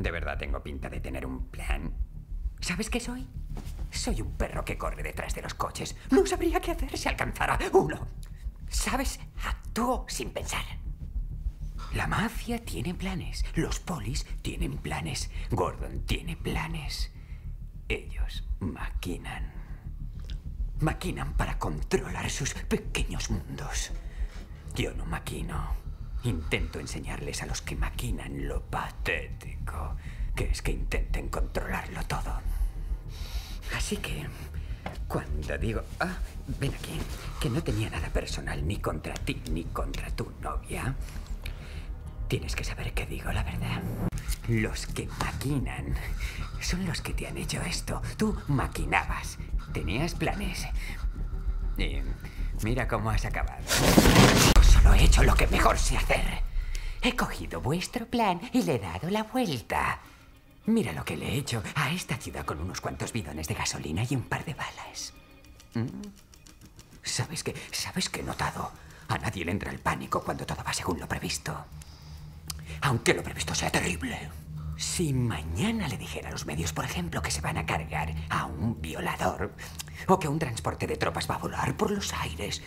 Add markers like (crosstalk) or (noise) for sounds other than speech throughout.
¿De verdad tengo pinta de tener un plan? ¿Sabes qué soy? Soy un perro que corre detrás de los coches. No sabría qué hacer si alcanzara uno. ¿Sabes? Actúo sin pensar. La mafia tiene planes. Los polis tienen planes. Gordon tiene planes. Ellos maquinan. Maquinan para controlar sus pequeños mundos. Yo no maquino. Intento enseñarles a los que maquinan lo patético que es que intenten controlarlo todo. Así que, cuando digo, ah, ven aquí, que no tenía nada personal ni contra ti ni contra tu novia, tienes que saber que digo la verdad. Los que maquinan son los que te han hecho esto. Tú maquinabas, tenías planes. Y mira cómo has acabado. Solo he hecho lo que mejor sé hacer. He cogido vuestro plan y le he dado la vuelta. Mira lo que le he hecho a esta ciudad con unos cuantos bidones de gasolina y un par de balas. ¿Mm? ¿Sabes qué? ¿Sabes qué he notado? A nadie le entra el pánico cuando todo va según lo previsto. Aunque lo previsto sea terrible. Si mañana le dijera a los medios, por ejemplo, que se van a cargar a un violador o que un transporte de tropas va a volar por los aires,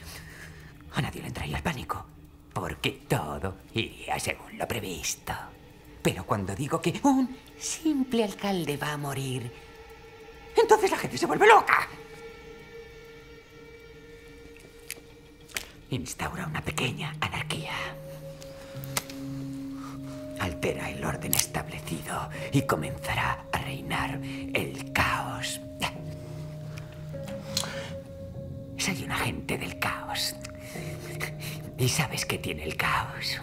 a nadie le entraría el pánico, porque todo iría según lo previsto. Pero cuando digo que un simple alcalde va a morir, entonces la gente se vuelve loca. Instaura una pequeña anarquía. Altera el orden establecido y comenzará a reinar el caos. Soy un agente del caos. ¿Y sabes qué tiene el caos?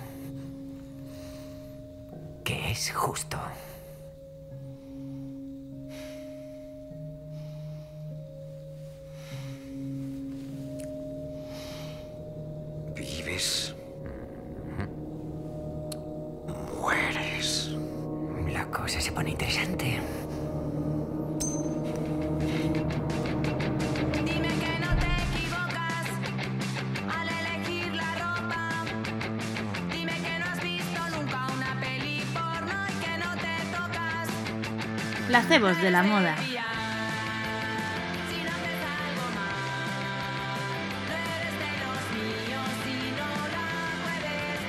Que es justo. La puedes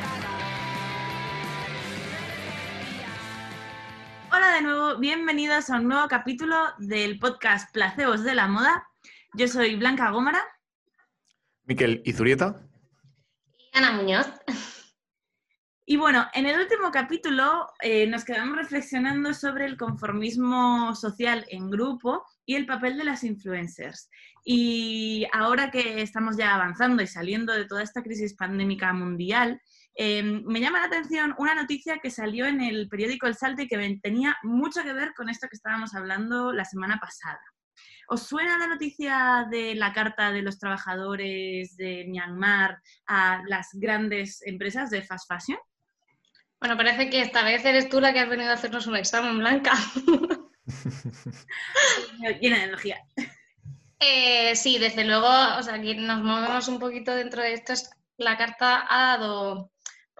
cagar. Hola de nuevo, bienvenidos a un nuevo capítulo del podcast Placebos de la Moda. Yo soy Blanca Gómara Miquel Izurieta. Ana Muñoz. Y bueno, en el último capítulo eh, nos quedamos reflexionando sobre el conformismo social en grupo y el papel de las influencers. Y ahora que estamos ya avanzando y saliendo de toda esta crisis pandémica mundial, eh, me llama la atención una noticia que salió en el periódico El Salto y que tenía mucho que ver con esto que estábamos hablando la semana pasada. ¿Os suena la noticia de la carta de los trabajadores de Myanmar a las grandes empresas de fast fashion? Bueno, parece que esta vez eres tú la que has venido a hacernos un examen, Blanca. (laughs) Llena de energía. Eh, sí, desde luego, o sea, que nos movemos un poquito dentro de esto. es- La carta ha dado,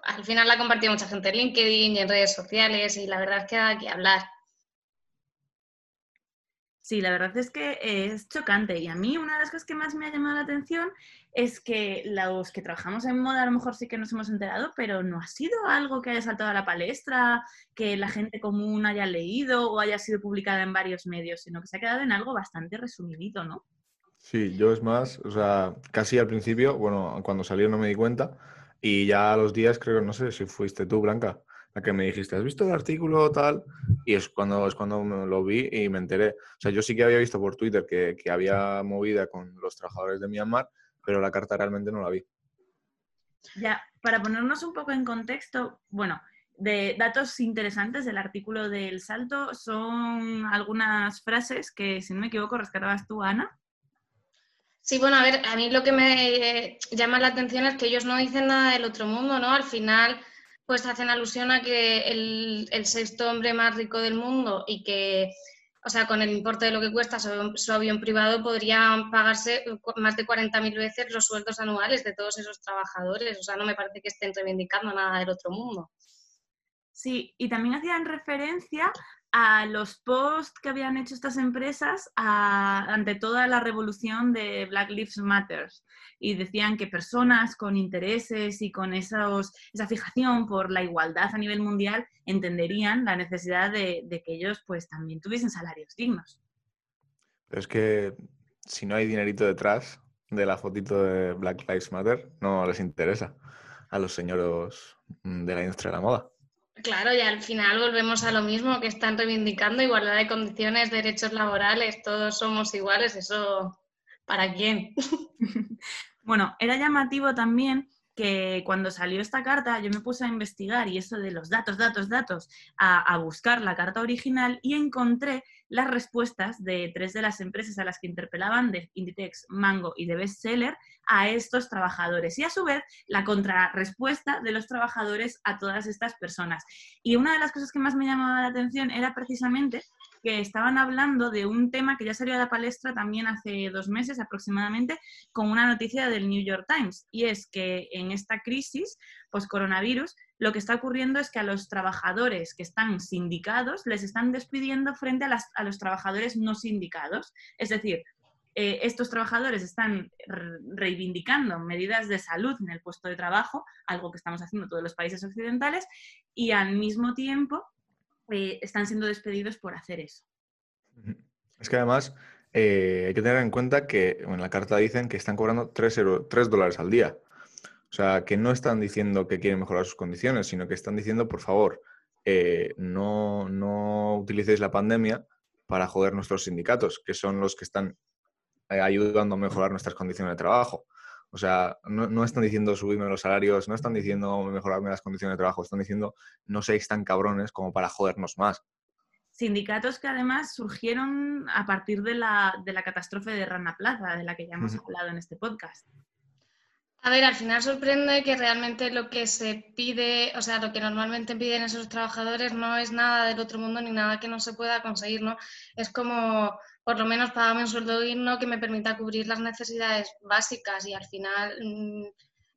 al final la ha compartido mucha gente en LinkedIn y en redes sociales y la verdad es que da que hablar. Sí, la verdad es que es chocante y a mí una de las cosas que más me ha llamado la atención es que los que trabajamos en moda a lo mejor sí que nos hemos enterado, pero no ha sido algo que haya saltado a la palestra, que la gente común haya leído o haya sido publicada en varios medios, sino que se ha quedado en algo bastante resumidito, ¿no? Sí, yo es más, o sea, casi al principio, bueno, cuando salió no me di cuenta y ya a los días creo, no sé si fuiste tú, Blanca, la que me dijiste, ¿has visto el artículo tal? Y es cuando, es cuando lo vi y me enteré. O sea, yo sí que había visto por Twitter que, que había movida con los trabajadores de Myanmar, pero la carta realmente no la vi. Ya, para ponernos un poco en contexto, bueno, de datos interesantes del artículo del Salto son algunas frases que, si no me equivoco, rescatabas tú, Ana. Sí, bueno, a ver, a mí lo que me llama la atención es que ellos no dicen nada del otro mundo, ¿no? Al final, pues hacen alusión a que el, el sexto hombre más rico del mundo y que, o sea, con el importe de lo que cuesta su, su avión privado podrían pagarse más de 40.000 veces los sueldos anuales de todos esos trabajadores. O sea, no me parece que estén reivindicando nada del otro mundo. Sí, y también hacían referencia a los posts que habían hecho estas empresas a- ante toda la revolución de Black Lives Matter. Y decían que personas con intereses y con esos, esa fijación por la igualdad a nivel mundial entenderían la necesidad de, de que ellos pues también tuviesen salarios dignos. Pero es que si no hay dinerito detrás de la fotito de Black Lives Matter, no les interesa a los señores de la industria de la moda. Claro, y al final volvemos a lo mismo que están reivindicando igualdad de condiciones, derechos laborales, todos somos iguales, eso ¿para quién? (laughs) Bueno, era llamativo también que cuando salió esta carta yo me puse a investigar y eso de los datos, datos, datos, a, a buscar la carta original y encontré las respuestas de tres de las empresas a las que interpelaban, de Inditex, Mango y de Bestseller, a estos trabajadores y a su vez la contrarrespuesta de los trabajadores a todas estas personas. Y una de las cosas que más me llamaba la atención era precisamente que estaban hablando de un tema que ya salió a la palestra también hace dos meses aproximadamente con una noticia del New York Times y es que en esta crisis post-coronavirus lo que está ocurriendo es que a los trabajadores que están sindicados les están despidiendo frente a, las- a los trabajadores no sindicados. Es decir, eh, estos trabajadores están re- reivindicando medidas de salud en el puesto de trabajo, algo que estamos haciendo todos los países occidentales, y al mismo tiempo eh, están siendo despedidos por hacer eso. Es que además eh, hay que tener en cuenta que en la carta dicen que están cobrando 3, dólares al día. O sea, que no están diciendo que quieren mejorar sus condiciones, sino que están diciendo, por favor, eh, no, no utilicéis la pandemia para joder nuestros sindicatos, que son los que están eh, ayudando a mejorar nuestras condiciones de trabajo. O sea, no, no están diciendo subirme los salarios, no están diciendo mejorarme las condiciones de trabajo, están diciendo no seáis tan cabrones como para jodernos más. Sindicatos que además surgieron a partir de la, de la catástrofe de Rana Plaza, de la que ya hemos Ujú. hablado en este podcast. A ver, al final sorprende que realmente lo que se pide, o sea, lo que normalmente piden esos trabajadores no es nada del otro mundo ni nada que no se pueda conseguir, ¿no? Es como, por lo menos, pagarme un sueldo digno que me permita cubrir las necesidades básicas y al final mm,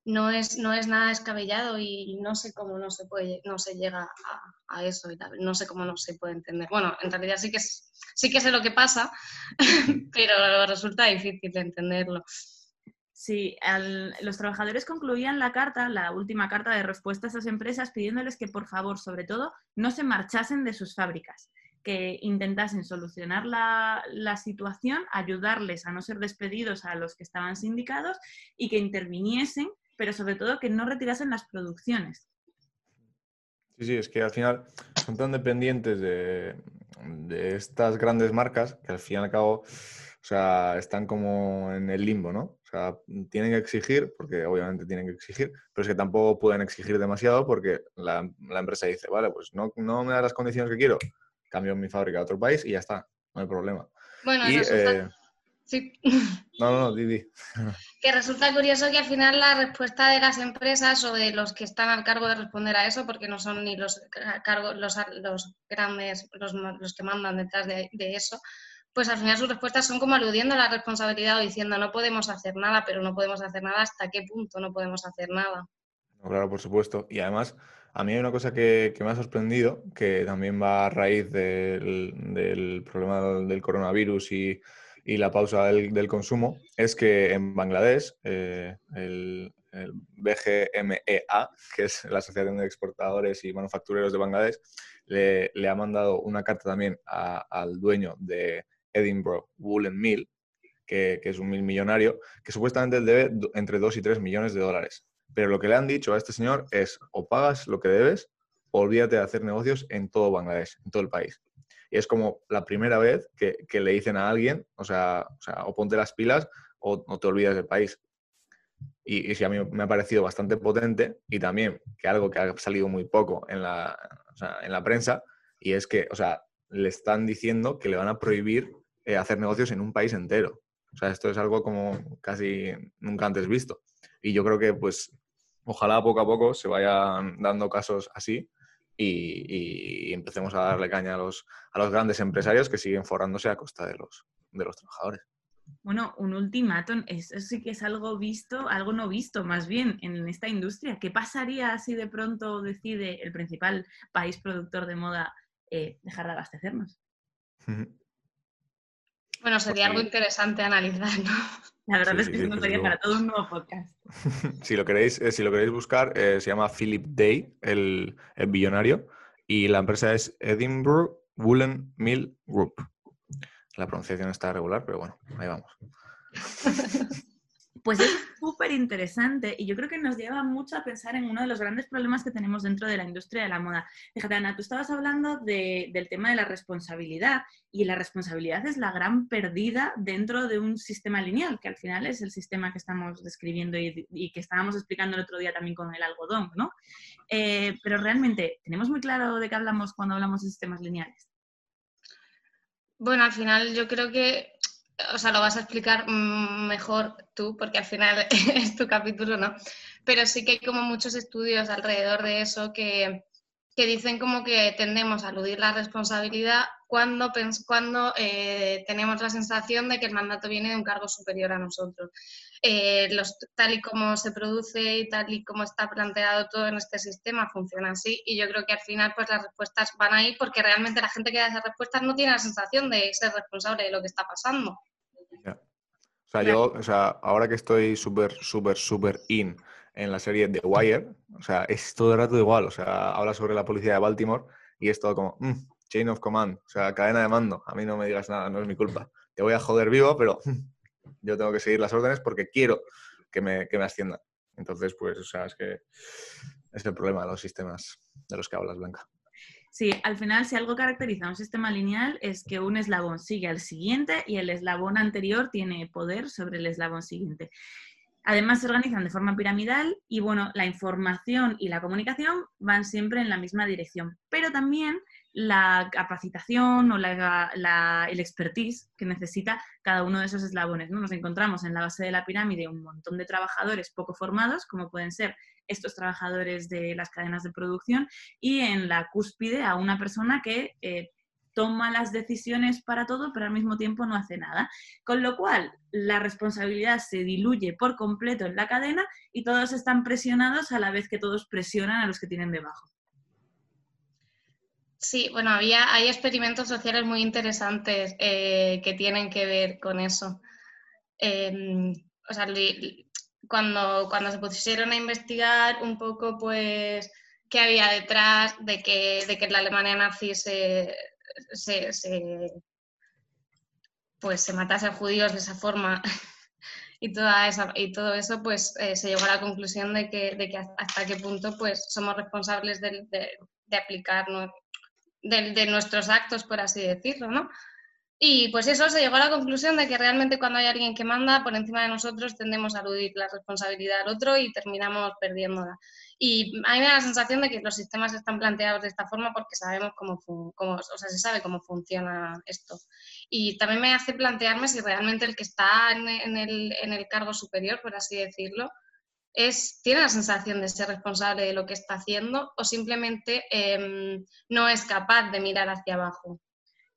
no es, no es nada descabellado y no sé cómo no se puede, no se llega a, a eso y no sé cómo no se puede entender. Bueno, en realidad sí que, sí que sé lo que pasa, (laughs) pero resulta difícil de entenderlo. Sí, al- los trabajadores concluían la carta, la última carta de respuesta a esas empresas, pidiéndoles que, por favor, sobre todo, no se marchasen de sus fábricas, que intentasen solucionar la, la situación, ayudarles a no ser despedidos a los que estaban sindicados y que interviniesen, pero sobre todo que no retirasen las producciones. Sí, sí, es que al final son tan dependientes de, de estas grandes marcas que al fin y al cabo, o sea, están como en el limbo, ¿no? O sea, tienen que exigir, porque obviamente tienen que exigir, pero es que tampoco pueden exigir demasiado porque la, la empresa dice, vale, pues no, no me da las condiciones que quiero, cambio mi fábrica a otro país y ya está, no hay problema. Bueno, Y, resulta- eh, sí. (laughs) no, no, no, Didi. (laughs) Que resulta curioso que al final la respuesta de las empresas o de los que están al cargo de responder a eso, porque no son ni los ca- cargos, los, los grandes, los, los que mandan detrás de, de eso, pues al final sus respuestas son como aludiendo a la responsabilidad o diciendo no podemos hacer nada, pero no podemos hacer nada, ¿hasta qué punto no podemos hacer nada? Claro, por supuesto. Y además, a mí hay una cosa que, que me ha sorprendido, que también va a raíz del, del problema del, coronavirus y, y la pausa del, del consumo, es que en Bangladesh, eh, el, el BGMEA, que es la Asociación de Exportadores y Manufactureros de Bangladesh, le, le ha mandado una carta también a- al dueño de Edinburgh Woolen Mill, que, que es un mil millonario, que supuestamente debe entre 2 y 3 millones de dólares. Pero lo que le han dicho a este señor es o pagas lo que debes o olvídate de hacer negocios en todo Bangladesh, en todo el país. Y es como la primera vez que, que le dicen a alguien, o sea, o, sea, o ponte las pilas o no te olvides del país. Y, y sí, a mí me ha parecido bastante potente y también que algo que ha salido muy poco en la, o sea, en la prensa y es que, o sea, le están diciendo que le van a prohibir eh, hacer negocios en un país entero. O sea, esto es algo como casi nunca antes visto. Y yo creo que, pues, ojalá poco a poco se vayan dando casos así y, y empecemos a darle caña a los, a los grandes empresarios que siguen forrándose a costa de los, de los trabajadores. Bueno, un ultimátum, eso sí que es algo visto, algo no visto más bien en esta industria. ¿Qué pasaría si de pronto decide el principal país productor de moda eh, dejar de abastecernos? Bueno, sería algo interesante analizar, ¿no? La verdad Sí, es que sí, eso daría para todo un nuevo podcast. (laughs) si, lo queréis, eh, si lo queréis buscar, eh, se llama Philip Day, el, el billonario, y la empresa es Edinburgh Woolen Mill Group. La pronunciación está regular, pero bueno, ahí vamos. (laughs) Pues es súper interesante y yo creo que nos lleva mucho a pensar en uno de los grandes problemas que tenemos dentro de la industria de la moda. Fíjate, Ana, tú estabas hablando de- del tema de la responsabilidad y la responsabilidad es la gran perdida dentro de un sistema lineal, que al final es el sistema que estamos describiendo y, y que estábamos explicando el otro día también con el algodón, ¿no? Eh, pero realmente, ¿tenemos muy claro de qué hablamos cuando hablamos de sistemas lineales? Bueno, al final yo creo que, o sea, lo vas a explicar mejor tú, porque al final (laughs) es tu capítulo, ¿no? Pero sí que hay como muchos estudios alrededor de eso que, que dicen como que tendemos a aludir la responsabilidad cuando, cuando eh, tenemos la sensación de que el mandato viene de un cargo superior a nosotros. Eh, los, tal y como se produce y tal y como está planteado todo en este sistema funciona así y yo creo que al final pues las respuestas van ahí porque realmente la gente que da esas respuestas no tiene la sensación de ser responsable de lo que está pasando. Ya. O sea, yo, o sea, ahora que estoy súper, súper, súper in en la serie The Wire, o sea, es todo el rato igual. O sea, habla sobre la policía de Baltimore y es todo como, "Mm, chain of command, o sea, cadena de mando. A mí no me digas nada, no es mi culpa. Te voy a joder vivo, pero yo tengo que seguir las órdenes porque quiero que me, que me asciendan. Entonces, pues, o sea, es que es el problema de los sistemas de los que hablas, Blanca. Sí, al final, si algo caracteriza a un sistema lineal es que un eslabón sigue al siguiente y el eslabón anterior tiene poder sobre el eslabón siguiente. Además, se organizan de forma piramidal y, bueno, la información y la comunicación van siempre en la misma dirección. Pero también la capacitación o la, la- el expertise que necesita cada uno de esos eslabones. ¿no? Nos encontramos en la base de la pirámide un montón de trabajadores poco formados, como pueden ser estos trabajadores de las cadenas de producción, y en la cúspide a una persona que eh, toma las decisiones para todo, pero al mismo tiempo no hace nada. Con lo cual, la responsabilidad se diluye por completo en la cadena y todos están presionados a la vez que todos presionan a los que tienen debajo. Sí, bueno, había, hay experimentos sociales muy interesantes eh, que tienen que ver con eso. Em, o sea, li- cuando, cuando se pusieron a investigar un poco, pues, qué había detrás de que, de que la Alemania nazi se, se, se- pues, se matase a judíos de esa forma (laughs) y, toda esa, y todo eso, pues, eh, se llegó a la conclusión de que, de que hasta qué punto, pues, somos responsables del- de, de aplicar ¿no? De, de nuestros actos, por así decirlo, ¿no? Y pues eso se llegó a la conclusión de que realmente cuando hay alguien que manda por encima de nosotros tendemos a aludir la responsabilidad al otro y terminamos perdiéndola. Y a mí me da la sensación de que los sistemas están planteados de esta forma porque sabemos cómo, cómo- o sea, se sabe cómo funciona esto. Y también me hace plantearme si realmente el que está en el, en el cargo superior, por así decirlo, es, tiene la sensación de ser responsable de lo que está haciendo o simplemente em, no es capaz de mirar hacia abajo.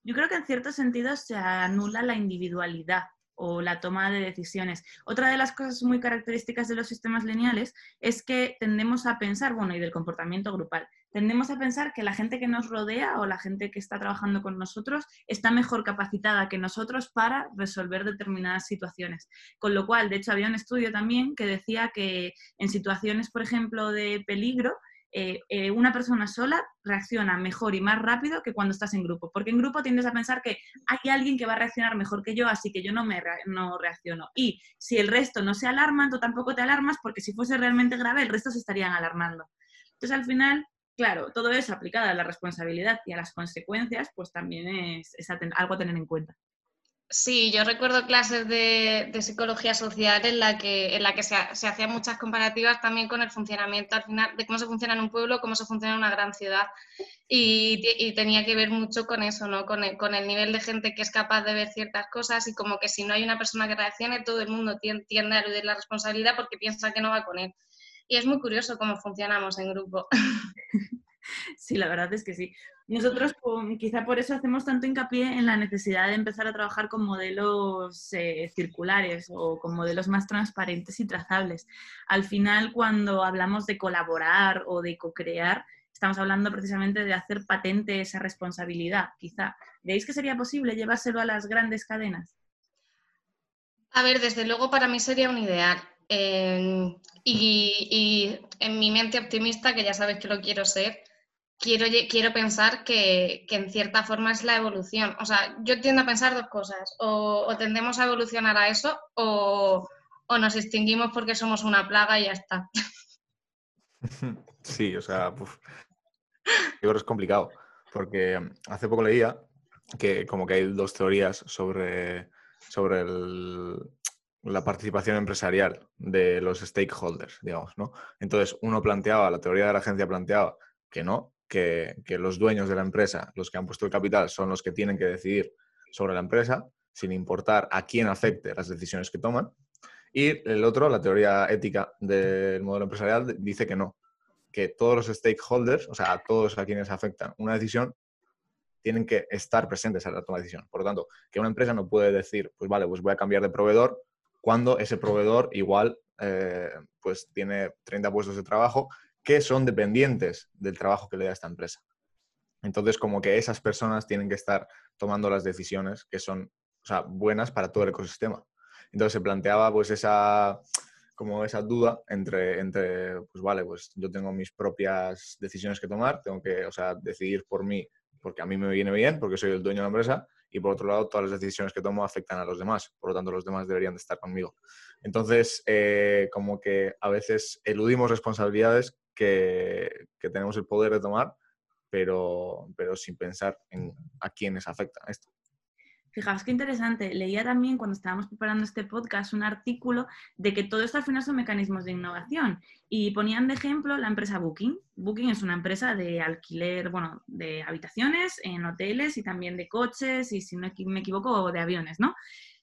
Yo creo que en ciertos sentidos se anula la individualidad o la toma de decisiones. Otra de las cosas muy características de los sistemas lineales es que tendemos a pensar, bueno, y del comportamiento grupal, tendemos a pensar que la gente que nos rodea o la gente que está trabajando con nosotros está mejor capacitada que nosotros para resolver determinadas situaciones. Con lo cual, de hecho, había un estudio también que decía que en situaciones, por ejemplo, de peligro, eh, eh, una persona sola reacciona mejor y más rápido que cuando estás en grupo, porque en grupo tiendes a pensar que hay alguien que va a reaccionar mejor que yo, así que yo no me rea- no reacciono. Y si el resto no se alarma, tú tampoco te alarmas, porque si fuese realmente grave, el resto se estarían alarmando. Entonces, al final, claro, todo eso aplicado a la responsabilidad y a las consecuencias, pues también es, es a ten- algo a tener en cuenta. Sí, yo recuerdo clases de, de psicología social en la que, en la que se, se hacían muchas comparativas también con el funcionamiento al final de cómo se funciona en un pueblo, cómo se funciona en una gran ciudad. Y, y tenía que ver mucho con eso, ¿no? Con el, con el nivel de gente que es capaz de ver ciertas cosas y como que si no hay una persona que reaccione, todo el mundo tien- tiende a eludir la responsabilidad porque piensa que no va con él. Y es muy curioso cómo funcionamos en grupo. (laughs) (laughs) Sí, la verdad es que sí. Nosotros um, quizá por eso hacemos tanto hincapié en la necesidad de empezar a trabajar con modelos eh, circulares o con modelos más transparentes y trazables. Al final, cuando hablamos de colaborar o de co-crear, estamos hablando precisamente de hacer patente esa responsabilidad, quizá. ¿Veis que sería posible llevárselo a las grandes cadenas? A ver, desde luego para mí sería un ideal. Eh, y, y en mi mente optimista, que ya sabes que lo quiero ser, quiero, quiero pensar que, que en cierta forma es la evolución. O sea, yo tiendo a pensar dos cosas. O, o tendemos a evolucionar a eso o, o nos extinguimos porque somos una plaga y ya está. (laughs) Sí, o sea, puf. yo creo que es complicado, porque hace poco leía que como que hay dos teorías sobre, sobre el- la participación empresarial de los stakeholders, digamos, ¿no? Entonces, uno planteaba, la teoría de la agencia planteaba que no, que, que los dueños de la empresa, los que han puesto el capital, son los que tienen que decidir sobre la empresa, sin importar a quién afecte las decisiones que toman. Y el otro, la teoría ética del modelo empresarial, dice que no, que todos los stakeholders, o sea, a todos a quienes afectan una decisión, tienen que estar presentes a la toma de decisión. Por lo tanto, que una empresa no puede decir, pues vale, pues voy a cambiar de proveedor cuando ese proveedor igual eh, pues tiene 30 puestos de trabajo que son dependientes del trabajo que le da esta empresa. Entonces, como que esas personas tienen que estar tomando las decisiones que son o sea, buenas para todo el ecosistema. Entonces se planteaba pues esa, como esa duda entre, entre, pues vale, pues yo tengo mis propias decisiones que tomar, tengo que, o sea, decidir por mí, porque a mí me viene bien, porque soy el dueño de la empresa, y por otro lado, todas las decisiones que tomo afectan a los demás, por lo tanto, los demás deberían de estar conmigo. Entonces, eh, como que a veces eludimos responsabilidades que, que tenemos el poder de tomar, pero, pero sin pensar en a quiénes afecta esto. Fijaos qué interesante. Leía también cuando estábamos preparando este podcast un artículo de que todo esto al final son mecanismos de innovación y ponían de ejemplo la empresa Booking. Booking es una empresa de alquiler, bueno, de habitaciones en hoteles y también de coches y si no me equivoco de aviones, ¿no?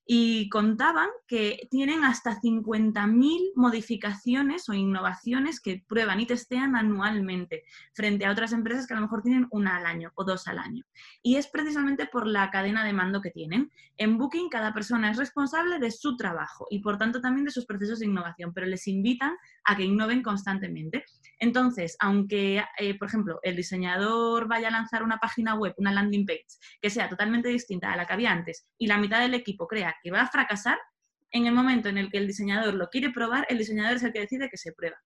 Y contaban que tienen hasta 50.000 modificaciones o innovaciones que prueban y testean anualmente frente a otras empresas que a lo mejor tienen una al año o dos al año y es precisamente por la cadena de mando que tienen. En Booking cada persona es responsable de su trabajo y por tanto también de sus procesos de innovación, pero les invitan a que innoven constantemente. Entonces, aunque, eh, por ejemplo, el diseñador vaya a lanzar una página web, una landing page, que sea totalmente distinta a la que había antes y la mitad del equipo crea que va a fracasar, en el momento en el que el diseñador lo quiere probar, el diseñador es el que decide que se prueba.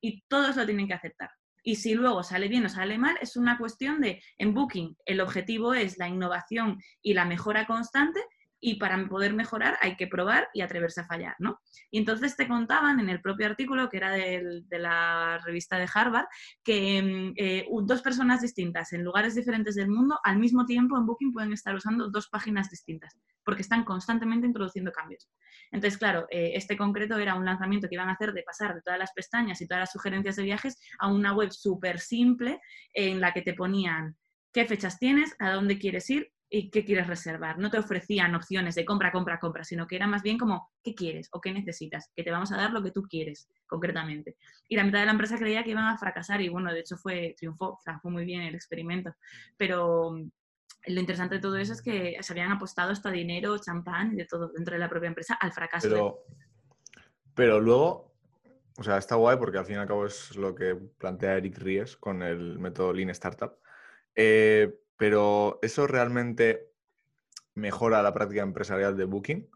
Y todos lo tienen que aceptar. Y si luego sale bien o sale mal, es una cuestión de, en Booking, el objetivo es la innovación y la mejora constante y para poder mejorar hay que probar y atreverse a fallar, ¿no? Y entonces te contaban en el propio artículo, que era de la revista de Harvard, que mm, eh, dos personas distintas en lugares diferentes del mundo al mismo tiempo en Booking pueden estar usando dos páginas distintas, porque están constantemente introduciendo cambios. Entonces, claro, eh, este concreto era un lanzamiento que iban a hacer de pasar de todas las pestañas y todas las sugerencias de viajes a una web súper simple en la que te ponían qué fechas tienes, a dónde quieres ir y qué quieres reservar. No te ofrecían opciones de compra, compra, compra, sino que era más bien como qué quieres o qué necesitas, que te vamos a dar lo que tú quieres, concretamente. Y la mitad de la empresa creía que iban a fracasar y bueno, de hecho fue triunfó, fue muy bien el experimento. Pero mm, lo interesante de todo eso es que se habían apostado hasta dinero, champán de todo dentro de la propia empresa al fracaso. Pero, pero luego, o sea, está guay porque al fin y al cabo es lo que plantea Eric Ries con el método Lean Startup. Eh, pero ¿eso realmente mejora la práctica empresarial de Booking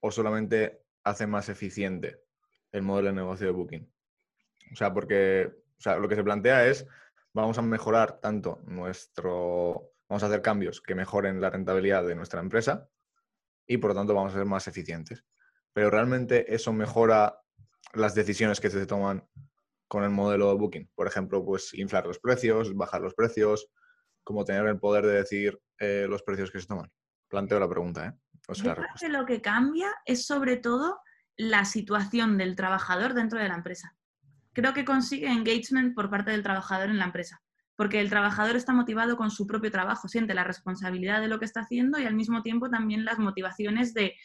o solamente hace más eficiente el modelo de negocio de Booking? O sea, porque o sea, lo que se plantea es, vamos a mejorar tanto nuestro, vamos a hacer cambios que mejoren la rentabilidad de nuestra empresa y por lo tanto vamos a ser más eficientes. Pero realmente eso mejora las decisiones que se toman con el modelo de Booking. Por ejemplo, pues inflar los precios, bajar los precios, como tener el poder de decir eh, los precios que se toman. Planteo la pregunta, ¿eh? O sea, Yo creo que lo que cambia es sobre todo la situación del trabajador dentro de la empresa. Creo que consigue engagement por parte del trabajador en la empresa, porque el trabajador está motivado con su propio trabajo, siente la responsabilidad de lo que está haciendo y al mismo tiempo también las motivaciones de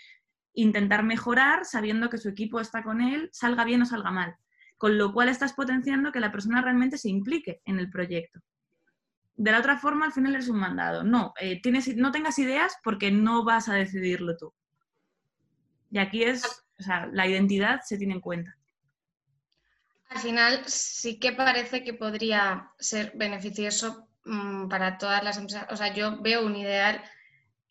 intentar mejorar sabiendo que su equipo está con él, salga bien o salga mal. Con lo cual estás potenciando que la persona realmente se implique en el proyecto. De la otra forma al final eres un mandado. No, eh, tienes, no tengas ideas porque no vas a decidirlo tú. Y aquí es, o sea, la identidad se tiene en cuenta. Al final sí que parece que podría ser beneficioso mm, para todas las empresas. O sea, yo veo un ideal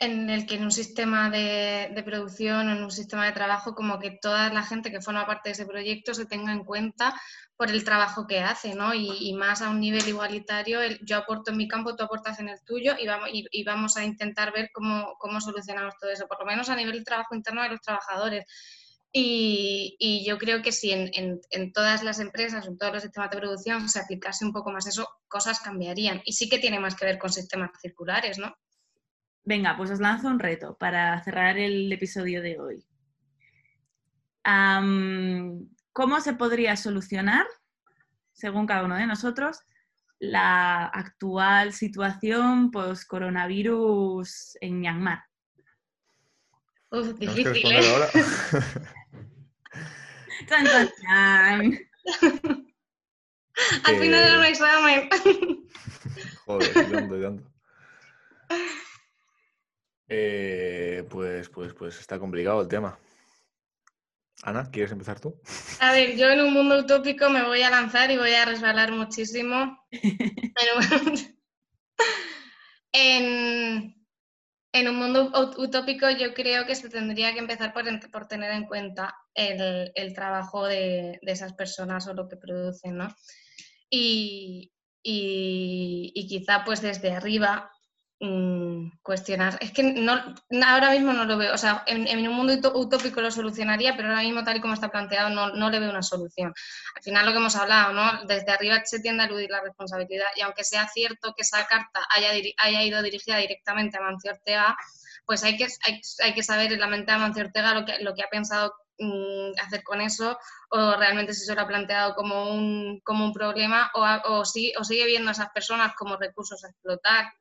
en el que en un sistema de, de producción o en un sistema de trabajo como que toda la gente que forma parte de ese proyecto se tenga en cuenta por el trabajo que hace, ¿no? Y, y más a un nivel igualitario, el- yo aporto en mi campo, tú aportas en el tuyo y vamos, y, y vamos a intentar ver cómo, cómo solucionamos todo eso, por lo menos a nivel de trabajo interno de los trabajadores. Y, y yo creo que si en, en- en todas las empresas, en todos los sistemas de producción se aplicase un poco más eso, cosas cambiarían. Y sí que tiene más que ver con sistemas circulares, ¿no? Venga, pues os lanzo un reto para cerrar el episodio de hoy. Am, ¿Cómo se podría solucionar, según cada uno de nosotros, la actual situación post-coronavirus en Myanmar? Uf, que difícil, ¿eh? ahora. (laughs) ¡Tan, tan, tan! Al final era un Eh, examen. (laughs) Joder, y tanto. (laughs) Eh, pues, pues, pues está complicado el tema. Ana, ¿quieres empezar tú? A ver, yo en un mundo utópico me voy a lanzar y voy a resbalar muchísimo. (laughs) (laughs) En un, en- un mundo ut- utópico yo creo que se tendría que empezar por, por tener en cuenta el, el trabajo de, de esas personas o lo que producen, ¿no? Y, y- y quizá pues desde arriba mm, cuestionar. Es que no, ahora mismo no lo veo. O sea, en, en un mundo utópico lo solucionaría, pero ahora mismo tal y como está planteado no, no le veo una solución. Al final lo que hemos hablado, ¿no? Desde arriba se tiende a eludir la responsabilidad y aunque sea cierto que esa carta haya, haya ido dirigida directamente a Mancio Ortega, pues hay que, hay, hay que saber en la mente de Mancio Ortega lo que, lo que ha pensado mm, hacer con eso o realmente si se lo ha planteado como un, como un problema o, o, sigue, o sigue viendo a esas personas como recursos a explotar.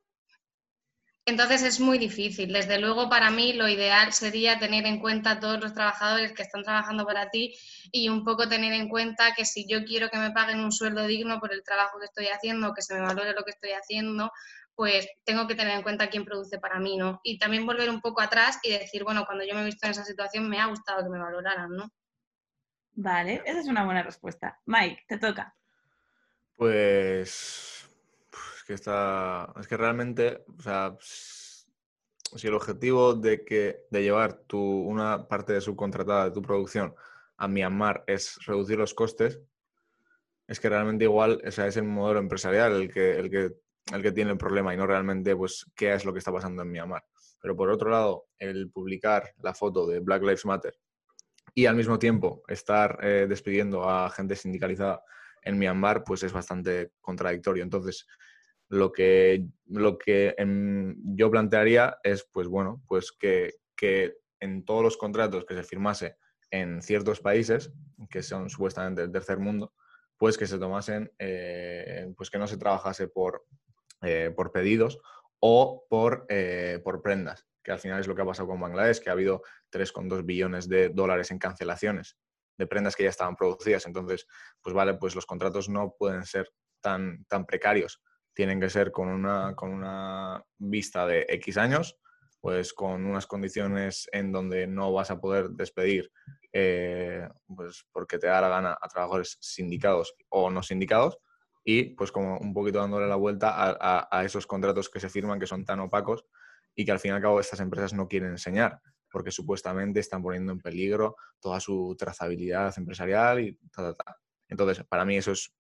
Entonces es muy difícil. Desde luego, para mí lo ideal sería tener en cuenta a todos los trabajadores que están trabajando para ti y un poco tener en cuenta que si yo quiero que me paguen un sueldo digno por el trabajo que estoy haciendo, que se me valore lo que estoy haciendo, pues tengo que tener en cuenta quién produce para mí, ¿no? Y también volver un poco atrás y decir, bueno, cuando yo me he visto en esa situación me ha gustado que me valoraran, ¿no? Vale, esa es una buena respuesta. Mike, te toca. Pues es que está, es que realmente, o sea, si el objetivo de que de llevar tu, una parte de subcontratada de tu producción a Myanmar es reducir los costes, es que realmente igual o sea, es el modelo empresarial el que, el, que, el que tiene el problema y no realmente pues qué es lo que está pasando en Myanmar. Pero por otro lado, el publicar la foto de Black Lives Matter y al mismo tiempo estar eh, despidiendo a gente sindicalizada en Myanmar, pues es bastante contradictorio. Entonces, lo que, lo que em, yo plantearía es, pues bueno, pues que, que en todos los contratos que se firmase en ciertos países, que son supuestamente el tercer mundo, pues que se tomasen, eh, pues que no se trabajase por, eh, por pedidos o por, eh, por prendas, que al final es lo que ha pasado con Bangladesh, que ha habido 3,2 billones de dólares en cancelaciones de prendas que ya estaban producidas. Entonces, pues vale, pues los contratos no pueden ser tan, tan precarios. Tienen que ser con una, con una vista de X años, pues con unas condiciones en donde no vas a poder despedir eh, pues porque te da la gana a trabajadores sindicados o no sindicados y pues como un poquito dándole la vuelta a, a, a esos contratos que se firman que son tan opacos y que al fin y al cabo estas empresas no quieren enseñar porque supuestamente están poniendo en peligro toda su trazabilidad empresarial y ta, ta, ta. Entonces, para mí eso es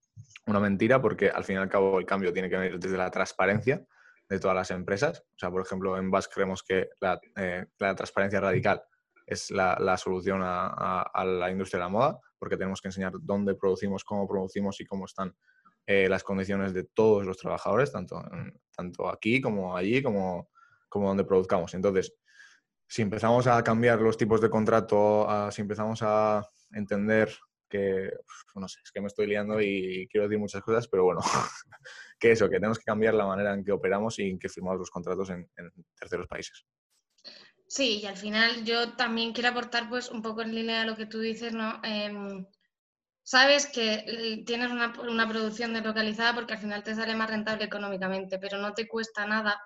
una mentira porque al fin y al cabo el cambio tiene que venir desde la transparencia de todas las empresas. O sea, por ejemplo, en BAS creemos que la, eh, la transparencia radical es la, la solución a, a, a, la industria de la moda porque tenemos que enseñar dónde producimos, cómo producimos y cómo están eh, las condiciones de todos los trabajadores, tanto, tanto aquí como allí, como, como donde produzcamos. Entonces, si empezamos a cambiar los tipos de contrato, a, si empezamos a entender que, no sé, es que me estoy liando y quiero decir muchas cosas, pero bueno, (laughs) que eso, que tenemos que cambiar la manera en que operamos y en que firmamos los contratos en, en terceros países. Sí, y al final yo también quiero aportar pues un poco en línea a lo que tú dices, ¿no? Eh, sabes que tienes una, una producción deslocalizada porque al final te sale más rentable económicamente, pero no te cuesta nada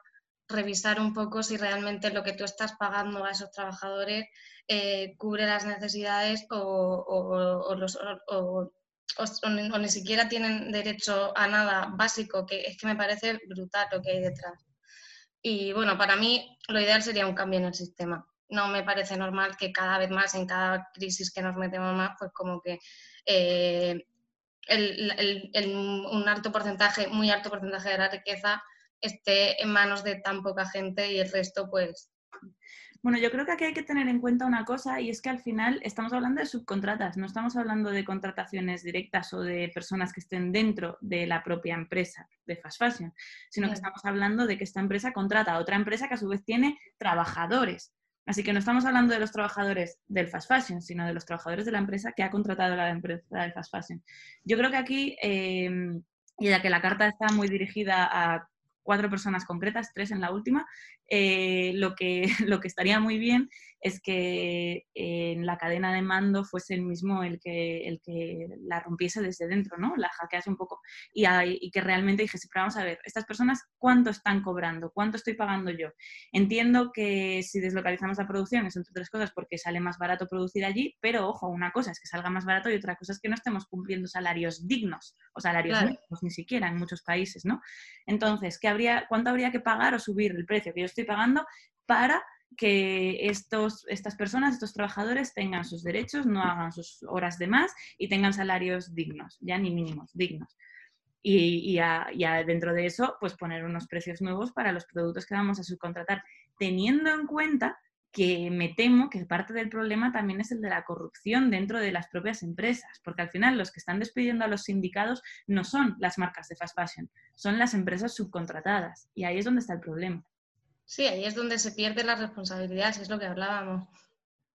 revisar un poco si realmente lo que tú estás pagando a esos trabajadores eh, cubre las necesidades o, o- o los- o- ni siquiera tienen derecho a nada básico, que es que me parece brutal lo que hay detrás. Y bueno, para mí lo ideal sería un cambio en el sistema. No me parece normal que cada vez más, en cada crisis que nos metemos más, pues como que eh, el- el- el- un alto porcentaje, muy alto porcentaje de la riqueza esté en manos de tan poca gente y el resto, pues, Bueno, yo creo que aquí hay que tener en cuenta una cosa y es que al final estamos hablando de subcontratas, no estamos hablando de contrataciones directas o de personas que estén dentro de la propia empresa de fast fashion, sino que Claro. estamos hablando de que esta empresa contrata a otra empresa que a su vez tiene trabajadores. Así que no estamos hablando de los trabajadores del fast fashion, sino de los trabajadores de la empresa que ha contratado la empresa del fast fashion. Yo creo que aquí, eh, y ya que la carta está muy dirigida a cuatro personas concretas, tres en la última, eh, lo, que, (laughs) lo que estaría muy bien es que en la cadena de mando fuese el mismo el que, el que la rompiese desde dentro, ¿no? La hackease un poco y, y que realmente dijese, pero vamos a ver, estas personas, ¿cuánto están cobrando? ¿Cuánto estoy pagando yo? Entiendo que si deslocalizamos la producción es entre otras cosas porque sale más barato producir allí, pero ojo, una cosa es que salga más barato y otra cosa es que no estemos cumpliendo salarios dignos o salarios Claro. mínimos ni siquiera en muchos países, ¿no? Entonces, ¿qué habría, ¿cuánto habría que pagar o subir el precio que yo estoy pagando para que estos, estas personas, estos trabajadores tengan sus derechos, no hagan sus horas de más y tengan salarios dignos, ya ni mínimos, dignos? Y, y a- y a dentro de eso, pues poner unos precios nuevos para los productos que vamos a subcontratar, teniendo en cuenta que me temo que parte del problema también es el de la corrupción dentro de las propias empresas, porque al final los que están despidiendo a los sindicados no son las marcas de fast fashion, son las empresas subcontratadas. Y ahí es donde está el problema. sí, ahí es donde se pierde la responsabilidad, si es lo que hablábamos.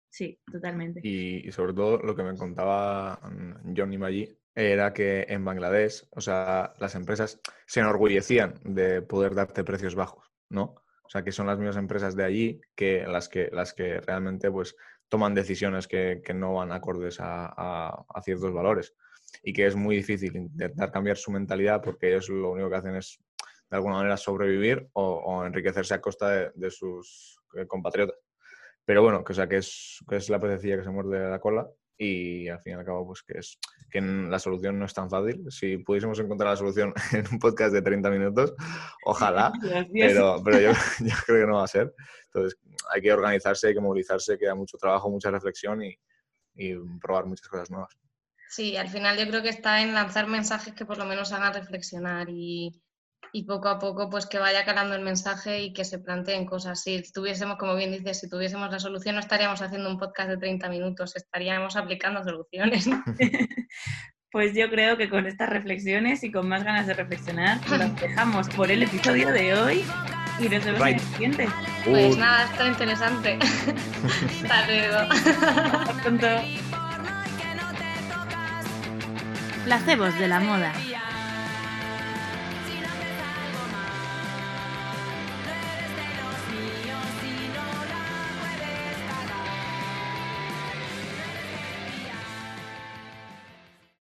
Sí, totalmente. Y, y sobre todo lo que me contaba mm, Johnny Maggi era que en Bangladesh, o sea, las empresas se enorgullecían de poder darte precios bajos, ¿no? O sea, que son las mismas empresas de allí que las que, las que realmente pues, toman decisiones que, que no van acordes a, a- a ciertos valores. Y que es muy difícil intentar cambiar su mentalidad porque ellos lo único que hacen es, de alguna manera, sobrevivir o, o enriquecerse a costa de, de sus eh, compatriotas. Pero bueno, que, o sea, que, es, que es la pececilla que se muerde la cola y al fin y al cabo, pues que es que la solución no es tan fácil. Si pudiésemos encontrar la solución (laughs) en un podcast de 30 minutos, ojalá, (laughs) pero, pero yo, (laughs) yo creo que no va a ser. Entonces, hay que organizarse, hay que movilizarse, queda mucho trabajo, mucha reflexión y, y probar muchas cosas nuevas. Sí, al final yo creo que está en lanzar mensajes que por lo menos hagan reflexionar y, y poco a poco pues que vaya calando el mensaje y que se planteen cosas. Si tuviésemos, como bien dices, si tuviésemos la solución no estaríamos haciendo un podcast de 30 minutos, estaríamos aplicando soluciones. ¿no? (laughs) Pues yo creo que con estas reflexiones y con más ganas de reflexionar, nos (laughs) dejamos por el episodio de hoy y nos vemos en el Right. siguiente. Pues Uh, nada, está interesante. (laughs) Hasta luego. Hasta pronto. Placebos de la moda.